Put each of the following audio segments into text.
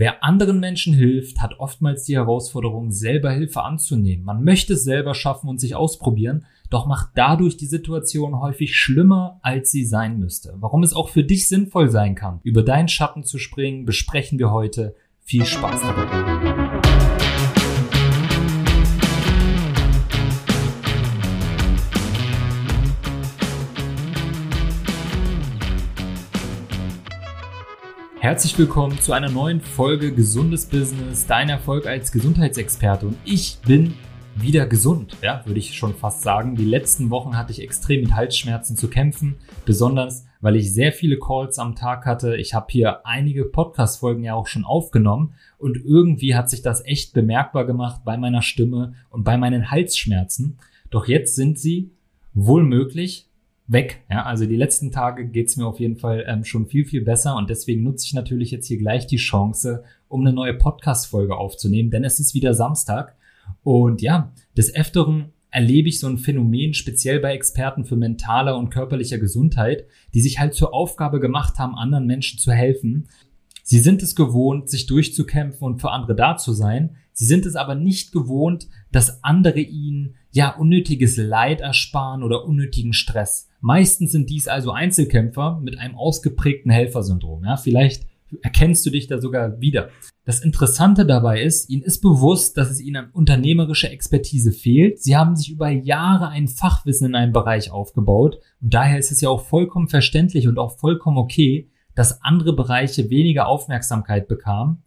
Wer anderen Menschen hilft, hat oftmals die Herausforderung, selber Hilfe anzunehmen. Man möchte es selber schaffen und sich ausprobieren, doch macht dadurch die Situation häufig schlimmer, als sie sein müsste. Warum es auch für dich sinnvoll sein kann, über deinen Schatten zu springen, besprechen wir heute. Viel Spaß dabei. Herzlich willkommen zu einer neuen Folge Gesundes Business, dein Erfolg als Gesundheitsexperte. Und ich bin wieder gesund, ja, würde ich schon fast sagen. Die letzten Wochen hatte ich extrem mit Halsschmerzen zu kämpfen, besonders weil ich sehr viele Calls am Tag hatte. Ich habe hier einige Podcast-Folgen ja auch schon aufgenommen und irgendwie hat sich das echt bemerkbar gemacht bei meiner Stimme und bei meinen Halsschmerzen. Doch jetzt sind sie wohl möglich weg. Ja, also die letzten Tage geht's mir auf jeden Fall ähm, schon viel, viel besser und deswegen nutze ich natürlich jetzt hier gleich die Chance, um eine neue Podcast-Folge aufzunehmen, denn es ist wieder Samstag und ja, des Öfteren erlebe ich so ein Phänomen, speziell bei Experten für mentaler und körperlicher Gesundheit, die sich halt zur Aufgabe gemacht haben, anderen Menschen zu helfen. Sie sind es gewohnt, sich durchzukämpfen und für andere da zu sein. Sie sind es aber nicht gewohnt, dass andere ihnen ja unnötiges Leid ersparen oder unnötigen Stress. Meistens sind dies also Einzelkämpfer mit einem ausgeprägten Helfersyndrom. Ja, vielleicht erkennst du dich da sogar wieder. Das Interessante dabei ist, ihnen ist bewusst, dass es ihnen an unternehmerischer Expertise fehlt. Sie haben sich über Jahre ein Fachwissen in einem Bereich aufgebaut und daher ist es ja auch vollkommen verständlich und auch vollkommen okay, dass andere Bereiche weniger Aufmerksamkeit bekamen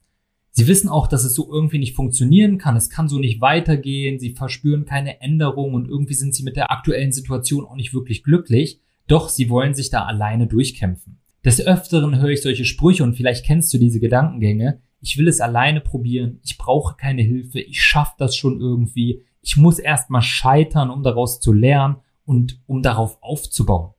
Sie wissen auch, dass es so irgendwie nicht funktionieren kann. Es kann so nicht weitergehen. Sie verspüren keine Änderung und irgendwie sind sie mit der aktuellen Situation auch nicht wirklich glücklich. Doch sie wollen sich da alleine durchkämpfen. Des Öfteren höre ich solche Sprüche und vielleicht kennst du diese Gedankengänge. Ich will es alleine probieren. Ich brauche keine Hilfe. Ich schaffe das schon irgendwie. Ich muss erstmal scheitern, um daraus zu lernen und um darauf aufzubauen.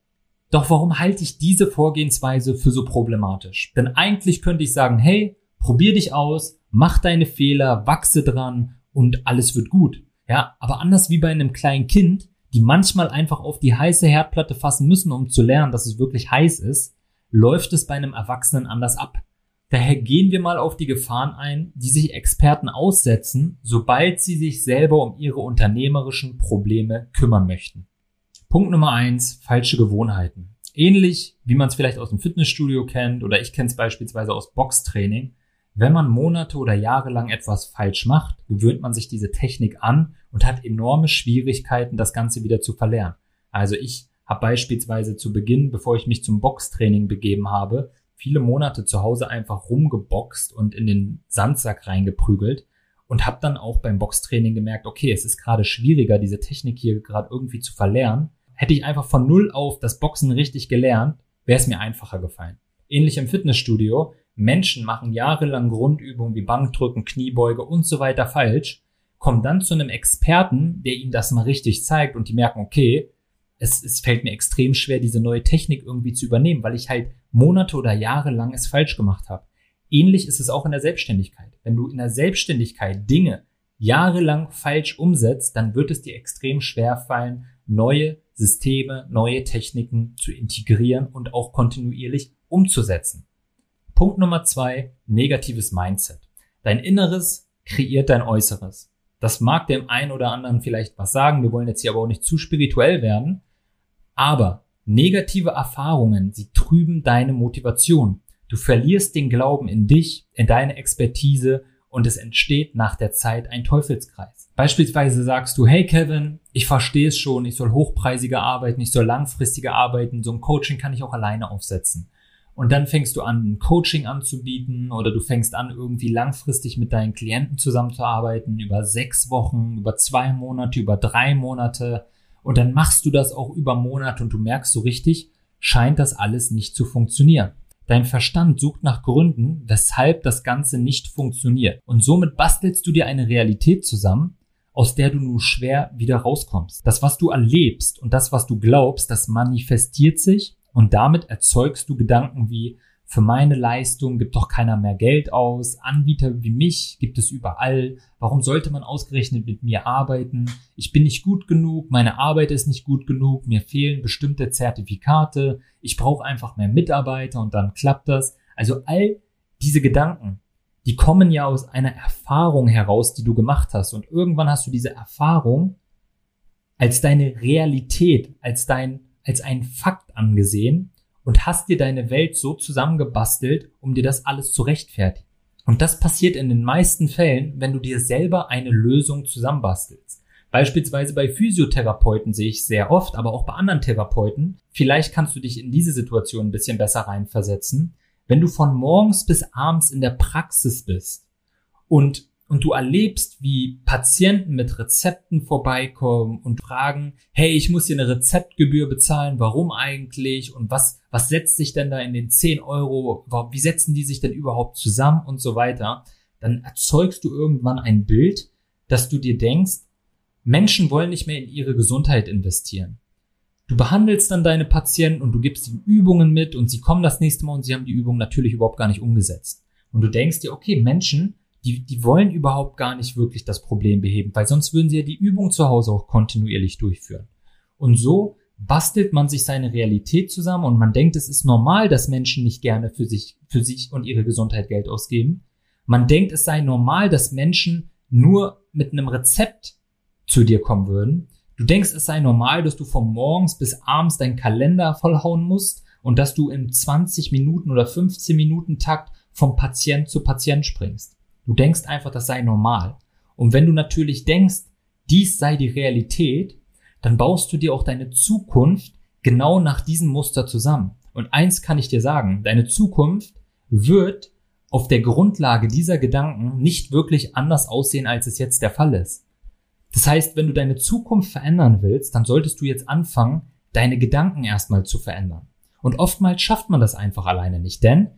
Doch warum halte ich diese Vorgehensweise für so problematisch? Denn eigentlich könnte ich sagen, hey, probier dich aus, mach deine Fehler, wachse dran und alles wird gut. Ja, aber anders wie bei einem kleinen Kind, die manchmal einfach auf die heiße Herdplatte fassen müssen, um zu lernen, dass es wirklich heiß ist, läuft es bei einem Erwachsenen anders ab. Daher gehen wir mal auf die Gefahren ein, die sich Experten aussetzen, sobald sie sich selber um ihre unternehmerischen Probleme kümmern möchten. Punkt Nummer eins: falsche Gewohnheiten. Ähnlich wie man es vielleicht aus dem Fitnessstudio kennt oder ich kenne es beispielsweise aus Boxtraining, wenn man Monate oder Jahre lang etwas falsch macht, gewöhnt man sich diese Technik an und hat enorme Schwierigkeiten, das Ganze wieder zu verlernen. Also ich habe beispielsweise zu Beginn, bevor ich mich zum Boxtraining begeben habe, viele Monate zu Hause einfach rumgeboxt und in den Sandsack reingeprügelt und habe dann auch beim Boxtraining gemerkt, okay, es ist gerade schwieriger, diese Technik hier gerade irgendwie zu verlernen. Hätte ich einfach von null auf das Boxen richtig gelernt, wäre es mir einfacher gefallen. Ähnlich im Fitnessstudio. Menschen machen jahrelang Grundübungen wie Bankdrücken, Kniebeuge und so weiter falsch, kommen dann zu einem Experten, der ihnen das mal richtig zeigt und die merken, okay, es, es fällt mir extrem schwer, diese neue Technik irgendwie zu übernehmen, weil ich halt Monate oder Jahre lang es falsch gemacht habe. Ähnlich ist es auch in der Selbstständigkeit. Wenn du in der Selbstständigkeit Dinge jahrelang falsch umsetzt, dann wird es dir extrem schwer fallen, neue Systeme, neue Techniken zu integrieren und auch kontinuierlich umzusetzen. Punkt Nummer zwei, negatives Mindset. Dein Inneres kreiert dein Äußeres. Das mag dem einen oder anderen vielleicht was sagen. Wir wollen jetzt hier aber auch nicht zu spirituell werden. Aber negative Erfahrungen, sie trüben deine Motivation. Du verlierst den Glauben in dich, in deine Expertise und es entsteht nach der Zeit ein Teufelskreis. Beispielsweise sagst du, hey Kevin, ich verstehe es schon, ich soll hochpreisiger arbeiten, ich soll langfristiger arbeiten, so ein Coaching kann ich auch alleine aufsetzen. Und dann fängst du an, ein Coaching anzubieten oder du fängst an, irgendwie langfristig mit deinen Klienten zusammenzuarbeiten, über sechs Wochen, über zwei Monate, über drei Monate. Und dann machst du das auch über Monate und du merkst so richtig, scheint das alles nicht zu funktionieren. Dein Verstand sucht nach Gründen, weshalb das Ganze nicht funktioniert. Und somit bastelst du dir eine Realität zusammen, aus der du nur schwer wieder rauskommst. Das, was du erlebst und das, was du glaubst, das manifestiert sich und damit erzeugst du Gedanken wie, für meine Leistung gibt doch keiner mehr Geld aus, Anbieter wie mich gibt es überall, warum sollte man ausgerechnet mit mir arbeiten, ich bin nicht gut genug, meine Arbeit ist nicht gut genug, mir fehlen bestimmte Zertifikate, ich brauche einfach mehr Mitarbeiter und dann klappt das. Also all diese Gedanken, die kommen ja aus einer Erfahrung heraus, die du gemacht hast. Und irgendwann hast du diese Erfahrung als deine Realität, als dein, als ein Fakt angesehen und hast dir deine Welt so zusammengebastelt, um dir das alles zu rechtfertigen. Und das passiert in den meisten Fällen, wenn du dir selber eine Lösung zusammenbastelst. Beispielsweise bei Physiotherapeuten sehe ich sehr oft, aber auch bei anderen Therapeuten. Vielleicht kannst du dich in diese Situation ein bisschen besser reinversetzen. Wenn du von morgens bis abends in der Praxis bist und und du erlebst, wie Patienten mit Rezepten vorbeikommen und fragen, hey, ich muss hier eine Rezeptgebühr bezahlen, warum eigentlich und was, was setzt sich denn da in den 10 Euro, wie setzen die sich denn überhaupt zusammen und so weiter, dann erzeugst du irgendwann ein Bild, dass du dir denkst, Menschen wollen nicht mehr in ihre Gesundheit investieren. Du behandelst dann deine Patienten und du gibst ihnen Übungen mit und sie kommen das nächste Mal und sie haben die Übung natürlich überhaupt gar nicht umgesetzt. Und du denkst dir, okay, Menschen die, die wollen überhaupt gar nicht wirklich das Problem beheben, weil sonst würden sie ja die Übung zu Hause auch kontinuierlich durchführen. Und so bastelt man sich seine Realität zusammen und man denkt, es ist normal, dass Menschen nicht gerne für sich, für sich und ihre Gesundheit Geld ausgeben. Man denkt, es sei normal, dass Menschen nur mit einem Rezept zu dir kommen würden. Du denkst, es sei normal, dass du von morgens bis abends deinen Kalender vollhauen musst und dass du in 20 Minuten oder 15 Minuten Takt vom Patient zu Patient springst. Du denkst einfach, das sei normal. Und wenn du natürlich denkst, dies sei die Realität, dann baust du dir auch deine Zukunft genau nach diesem Muster zusammen. Und eins kann ich dir sagen, deine Zukunft wird auf der Grundlage dieser Gedanken nicht wirklich anders aussehen, als es jetzt der Fall ist. Das heißt, wenn du deine Zukunft verändern willst, dann solltest du jetzt anfangen, deine Gedanken erstmal zu verändern. Und oftmals schafft man das einfach alleine nicht, denn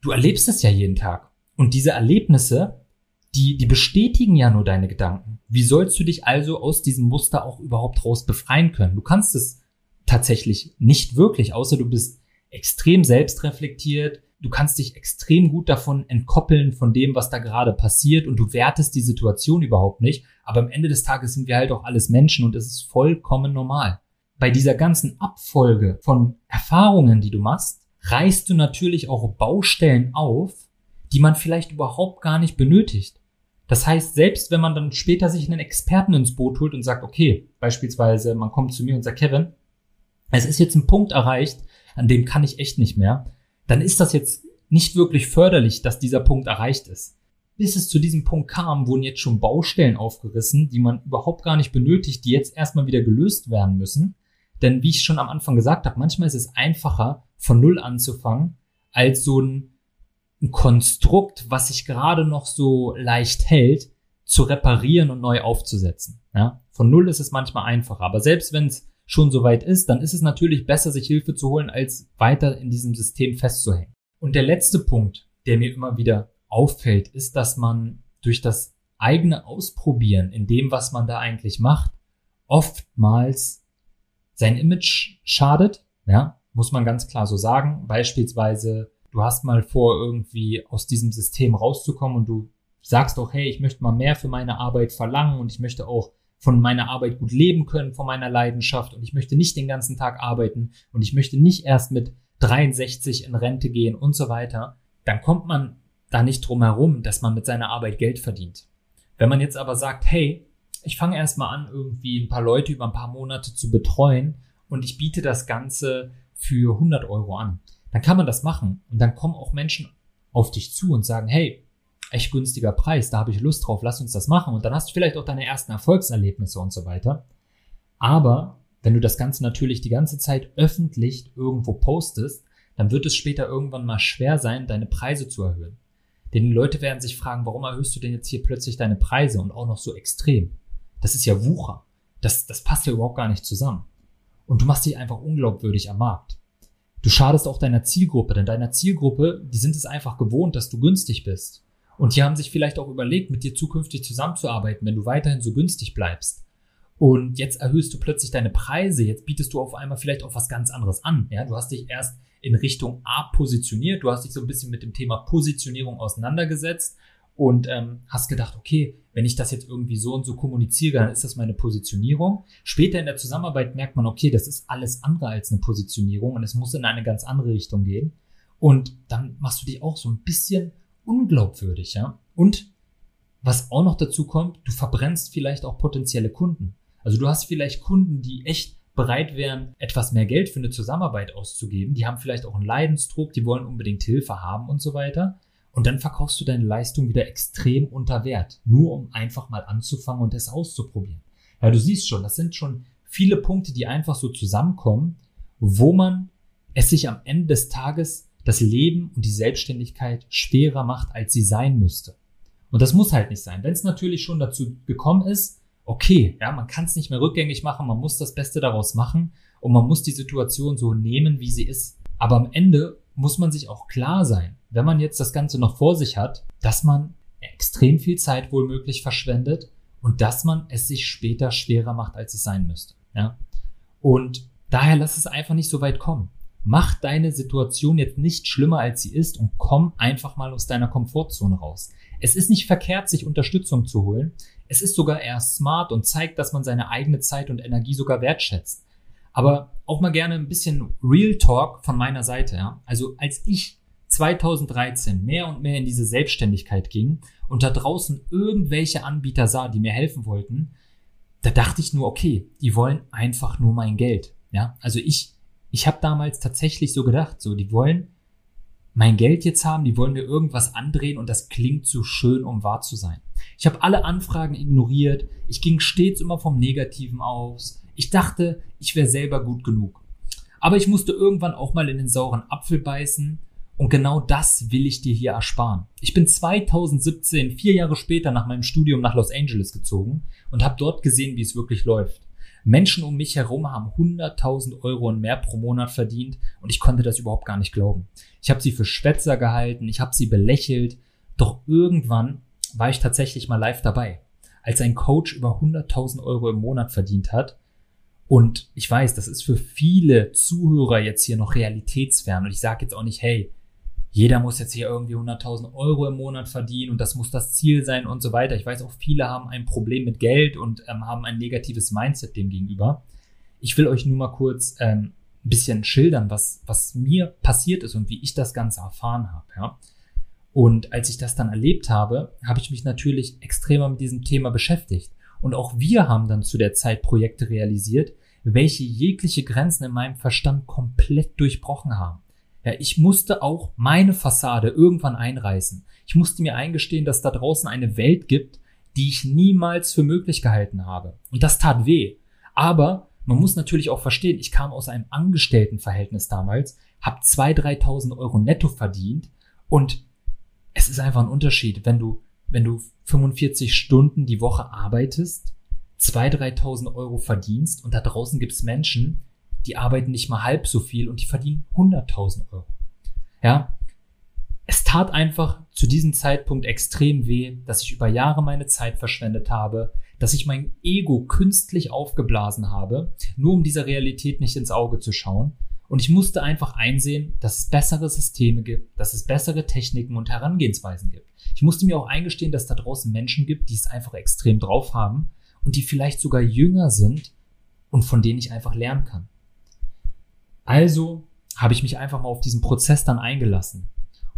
du erlebst es ja jeden Tag. Und diese Erlebnisse, die, die bestätigen ja nur deine Gedanken. Wie sollst du dich also aus diesem Muster auch überhaupt raus befreien können? Du kannst es tatsächlich nicht wirklich, außer du bist extrem selbstreflektiert. Du kannst dich extrem gut davon entkoppeln von dem, was da gerade passiert und du wertest die Situation überhaupt nicht. Aber am Ende des Tages sind wir halt auch alles Menschen und es ist vollkommen normal. Bei dieser ganzen Abfolge von Erfahrungen, die du machst, reißt du natürlich auch Baustellen auf, die man vielleicht überhaupt gar nicht benötigt. Das heißt, selbst wenn man dann später sich einen Experten ins Boot holt und sagt, okay, beispielsweise man kommt zu mir und sagt, Kevin, es ist jetzt ein Punkt erreicht, an dem kann ich echt nicht mehr, dann ist das jetzt nicht wirklich förderlich, dass dieser Punkt erreicht ist. Bis es zu diesem Punkt kam, wurden jetzt schon Baustellen aufgerissen, die man überhaupt gar nicht benötigt, die jetzt erstmal wieder gelöst werden müssen. Denn wie ich schon am Anfang gesagt habe, manchmal ist es einfacher, von Null anzufangen, als so ein ein Konstrukt, was sich gerade noch so leicht hält, zu reparieren und neu aufzusetzen. Ja? Von null ist es manchmal einfacher, aber selbst wenn es schon so weit ist, dann ist es natürlich besser, sich Hilfe zu holen, als weiter in diesem System festzuhängen. Und der letzte Punkt, der mir immer wieder auffällt, ist, dass man durch das eigene Ausprobieren in dem, was man da eigentlich macht, oftmals sein Image schadet, ja, muss man ganz klar so sagen. Beispielsweise du hast mal vor, irgendwie aus diesem System rauszukommen und du sagst auch, hey, ich möchte mal mehr für meine Arbeit verlangen und ich möchte auch von meiner Arbeit gut leben können, von meiner Leidenschaft und ich möchte nicht den ganzen Tag arbeiten und ich möchte nicht erst mit 63 in Rente gehen und so weiter, dann kommt man da nicht drum herum, dass man mit seiner Arbeit Geld verdient. Wenn man jetzt aber sagt, hey, ich fange erstmal an, irgendwie ein paar Leute über ein paar Monate zu betreuen und ich biete das Ganze für 100 Euro an, dann kann man das machen. Und dann kommen auch Menschen auf dich zu und sagen, hey, echt günstiger Preis, da habe ich Lust drauf, lass uns das machen. Und dann hast du vielleicht auch deine ersten Erfolgserlebnisse und so weiter. Aber wenn du das Ganze natürlich die ganze Zeit öffentlich irgendwo postest, dann wird es später irgendwann mal schwer sein, deine Preise zu erhöhen. Denn die Leute werden sich fragen, warum erhöhst du denn jetzt hier plötzlich deine Preise und auch noch so extrem? Das ist ja Wucher. Das, das passt ja überhaupt gar nicht zusammen. Und du machst dich einfach unglaubwürdig am Markt. Du schadest auch deiner Zielgruppe, denn deiner Zielgruppe, die sind es einfach gewohnt, dass du günstig bist. Und die haben sich vielleicht auch überlegt, mit dir zukünftig zusammenzuarbeiten, wenn du weiterhin so günstig bleibst. Und jetzt erhöhst du plötzlich deine Preise, jetzt bietest du auf einmal vielleicht auch was ganz anderes an. Ja, du hast dich erst in Richtung A positioniert, du hast dich so ein bisschen mit dem Thema Positionierung auseinandergesetzt und ähm, hast gedacht, okay, wenn ich das jetzt irgendwie so und so kommuniziere, dann ist das meine Positionierung. Später in der Zusammenarbeit merkt man, okay, das ist alles andere als eine Positionierung und es muss in eine ganz andere Richtung gehen. Und dann machst du dich auch so ein bisschen unglaubwürdig, ja. Und was auch noch dazu kommt, du verbrennst vielleicht auch potenzielle Kunden. Also du hast vielleicht Kunden, die echt bereit wären, etwas mehr Geld für eine Zusammenarbeit auszugeben. Die haben vielleicht auch einen Leidensdruck, die wollen unbedingt Hilfe haben und so weiter. Und dann verkaufst du deine Leistung wieder extrem unter Wert, nur um einfach mal anzufangen und es auszuprobieren. Ja, du siehst schon, das sind schon viele Punkte, die einfach so zusammenkommen, wo man es sich am Ende des Tages das Leben und die Selbstständigkeit schwerer macht, als sie sein müsste. Und das muss halt nicht sein. Wenn es natürlich schon dazu gekommen ist, okay, ja, man kann es nicht mehr rückgängig machen, man muss das Beste daraus machen und man muss die Situation so nehmen, wie sie ist. Aber am Ende muss man sich auch klar sein, wenn man jetzt das Ganze noch vor sich hat, dass man extrem viel Zeit wohlmöglich verschwendet und dass man es sich später schwerer macht, als es sein müsste. Ja? Und daher lass es einfach nicht so weit kommen. Mach deine Situation jetzt nicht schlimmer, als sie ist und komm einfach mal aus deiner Komfortzone raus. Es ist nicht verkehrt, sich Unterstützung zu holen. Es ist sogar eher smart und zeigt, dass man seine eigene Zeit und Energie sogar wertschätzt. Aber auch mal gerne ein bisschen Real Talk von meiner Seite. Ja? Also als ich 2013 mehr und mehr in diese Selbstständigkeit ging und da draußen irgendwelche Anbieter sah, die mir helfen wollten, da dachte ich nur, okay, die wollen einfach nur mein Geld. Ja, also ich, ich habe damals tatsächlich so gedacht, so, die wollen mein Geld jetzt haben, die wollen mir irgendwas andrehen und das klingt zu schön, um wahr zu sein. Ich habe alle Anfragen ignoriert, ich ging stets immer vom Negativen aus. Ich dachte, ich wäre selber gut genug. Aber ich musste irgendwann auch mal in den sauren Apfel beißen und genau das will ich dir hier ersparen. Ich bin 2017, vier Jahre später nach meinem Studium nach Los Angeles gezogen und habe dort gesehen, wie es wirklich läuft. Menschen um mich herum haben 100.000 Euro und mehr pro Monat verdient und ich konnte das überhaupt gar nicht glauben. Ich habe sie für Schwätzer gehalten, ich habe sie belächelt, doch irgendwann war ich tatsächlich mal live dabei, als ein Coach über 100.000 Euro im Monat verdient hat. Und ich weiß, das ist für viele Zuhörer jetzt hier noch realitätsfern und ich sage jetzt auch nicht, hey, jeder muss jetzt hier irgendwie 100.000 Euro im Monat verdienen und das muss das Ziel sein und so weiter. Ich weiß auch, viele haben ein Problem mit Geld und ähm, haben ein negatives Mindset dem gegenüber. Ich will euch nur mal kurz ähm, ein bisschen schildern, was, was mir passiert ist und wie ich das Ganze erfahren habe. Ja? Und als ich das dann erlebt habe, habe ich mich natürlich extremer mit diesem Thema beschäftigt. Und auch wir haben dann zu der Zeit Projekte realisiert, welche jegliche Grenzen in meinem Verstand komplett durchbrochen haben. Ja, ich musste auch meine Fassade irgendwann einreißen. Ich musste mir eingestehen, dass da draußen eine Welt gibt, die ich niemals für möglich gehalten habe. Und das tat weh. Aber man muss natürlich auch verstehen, ich kam aus einem Angestelltenverhältnis damals, habe 2.000, 3.000 Euro netto verdient und es ist einfach ein Unterschied, wenn du, wenn du 45 Stunden die Woche arbeitest, 2.000, 3.000 Euro verdienst und da draußen gibt's Menschen, die arbeiten nicht mal halb so viel und die verdienen 100.000 Euro. Ja, es tat einfach zu diesem Zeitpunkt extrem weh, dass ich über Jahre meine Zeit verschwendet habe, dass ich mein Ego künstlich aufgeblasen habe, nur um dieser Realität nicht ins Auge zu schauen. Und ich musste einfach einsehen, dass es bessere Systeme gibt, dass es bessere Techniken und Herangehensweisen gibt. Ich musste mir auch eingestehen, dass da draußen Menschen gibt, die es einfach extrem drauf haben und die vielleicht sogar jünger sind und von denen ich einfach lernen kann. Also habe ich mich einfach mal auf diesen Prozess dann eingelassen.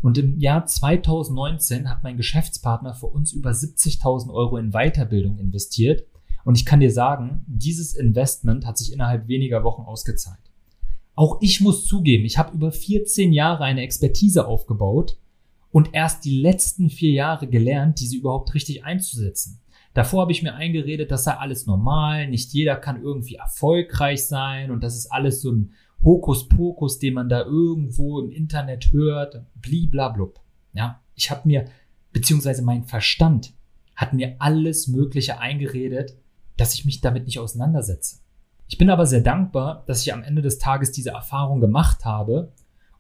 Und im Jahr 2019 hat mein Geschäftspartner für uns über 70.000 Euro in Weiterbildung investiert. Und ich kann dir sagen, dieses Investment hat sich innerhalb weniger Wochen ausgezahlt. Auch ich muss zugeben, ich habe über 14 Jahre eine Expertise aufgebaut und erst die letzten vier Jahre gelernt, diese überhaupt richtig einzusetzen. Davor habe ich mir eingeredet, das sei alles normal, nicht jeder kann irgendwie erfolgreich sein und das ist alles so ein Hokuspokus, den man da irgendwo im Internet hört, bliblablub. Ja, ich habe mir, beziehungsweise mein Verstand hat mir alles Mögliche eingeredet, dass ich mich damit nicht auseinandersetze. Ich bin aber sehr dankbar, dass ich am Ende des Tages diese Erfahrung gemacht habe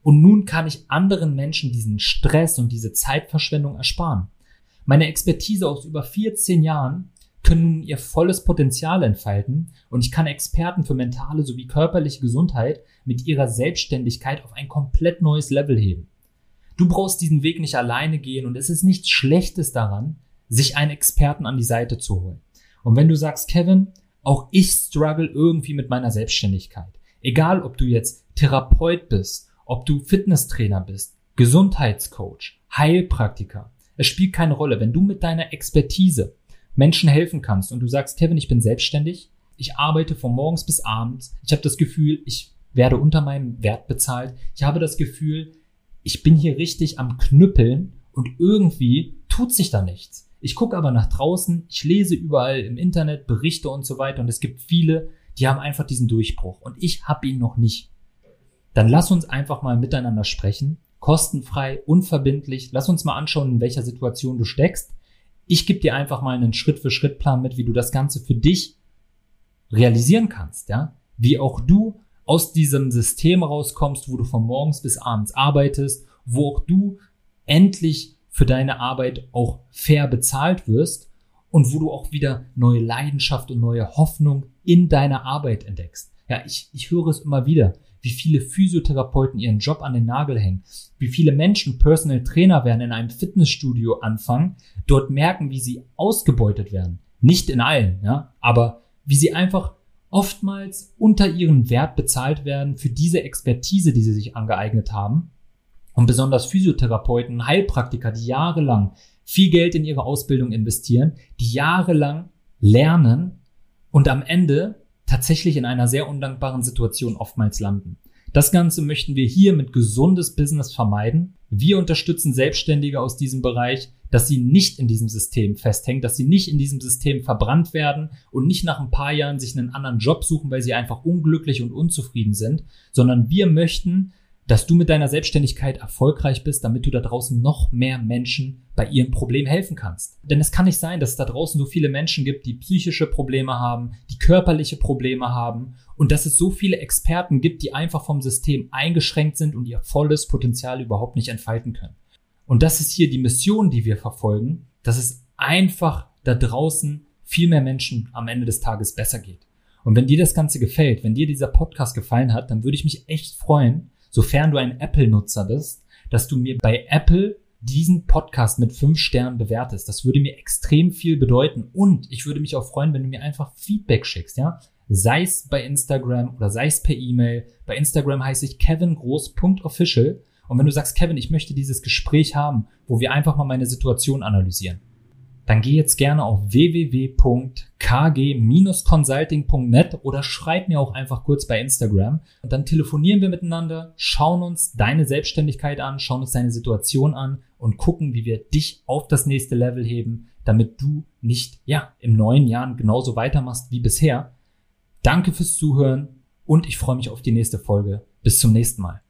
und nun kann ich anderen Menschen diesen Stress und diese Zeitverschwendung ersparen. Meine Expertise aus über 14 Jahren können nun ihr volles Potenzial entfalten und ich kann Experten für mentale sowie körperliche Gesundheit mit ihrer Selbstständigkeit auf ein komplett neues Level heben. Du brauchst diesen Weg nicht alleine gehen und es ist nichts Schlechtes daran, sich einen Experten an die Seite zu holen. Und wenn du sagst, Kevin, auch ich struggle irgendwie mit meiner Selbstständigkeit. Egal, ob du jetzt Therapeut bist, ob du Fitnesstrainer bist, Gesundheitscoach, Heilpraktiker. Es spielt keine Rolle. Wenn du mit deiner Expertise Menschen helfen kannst und du sagst, Kevin, ich bin selbstständig, ich arbeite von morgens bis abends, ich habe das Gefühl, ich werde unter meinem Wert bezahlt, ich habe das Gefühl, ich bin hier richtig am Knüppeln und irgendwie tut sich da nichts. Ich gucke aber nach draußen, ich lese überall im Internet Berichte und so weiter und es gibt viele, die haben einfach diesen Durchbruch und ich habe ihn noch nicht. Dann lass uns einfach mal miteinander sprechen, kostenfrei, unverbindlich. Lass uns mal anschauen, in welcher Situation du steckst. Ich gebe dir einfach mal einen Schritt-für-Schritt-Plan mit, wie du das Ganze für dich realisieren kannst, ja? Wie auch du aus diesem System rauskommst, wo du von morgens bis abends arbeitest, wo auch du endlich für deine Arbeit auch fair bezahlt wirst und wo du auch wieder neue Leidenschaft und neue Hoffnung in deiner Arbeit entdeckst. Ja, ich, ich höre es immer wieder, wie viele Physiotherapeuten ihren Job an den Nagel hängen, wie viele Menschen Personal Trainer werden in einem Fitnessstudio anfangen, dort merken, wie sie ausgebeutet werden. Nicht in allen, ja, aber wie sie einfach oftmals unter ihren Wert bezahlt werden für diese Expertise, die sie sich angeeignet haben. Und besonders Physiotherapeuten, Heilpraktiker, die jahrelang viel Geld in ihre Ausbildung investieren, die jahrelang lernen und am Ende tatsächlich in einer sehr undankbaren Situation oftmals landen. Das Ganze möchten wir hier mit gesundes Business vermeiden. Wir unterstützen Selbstständige aus diesem Bereich, dass sie nicht in diesem System festhängen, dass sie nicht in diesem System verbrannt werden und nicht nach ein paar Jahren sich einen anderen Job suchen, weil sie einfach unglücklich und unzufrieden sind, sondern wir möchten, dass du mit deiner Selbstständigkeit erfolgreich bist, damit du da draußen noch mehr Menschen bei ihrem Problem helfen kannst. Denn es kann nicht sein, dass es da draußen so viele Menschen gibt, die psychische Probleme haben, die körperliche Probleme haben und dass es so viele Experten gibt, die einfach vom System eingeschränkt sind und ihr volles Potenzial überhaupt nicht entfalten können. Und das ist hier die Mission, die wir verfolgen, dass es einfach da draußen viel mehr Menschen am Ende des Tages besser geht. Und wenn dir das Ganze gefällt, wenn dir dieser Podcast gefallen hat, dann würde ich mich echt freuen, sofern du ein Apple-Nutzer bist, dass du mir bei Apple diesen Podcast mit fünf Sternen bewertest. Das würde mir extrem viel bedeuten und ich würde mich auch freuen, wenn du mir einfach Feedback schickst, ja? Sei es bei Instagram oder sei es per E-Mail. Bei Instagram heiße ich kevingroß.official und wenn du sagst, Kevin, ich möchte dieses Gespräch haben, wo wir einfach mal meine Situation analysieren, dann geh jetzt gerne auf www.kg-consulting.net oder schreib mir auch einfach kurz bei Instagram und dann telefonieren wir miteinander, schauen uns deine Selbstständigkeit an, schauen uns deine Situation an und gucken, wie wir dich auf das nächste Level heben, damit du nicht, ja, im neuen Jahr genauso weitermachst wie bisher. Danke fürs Zuhören und ich freue mich auf die nächste Folge. Bis zum nächsten Mal.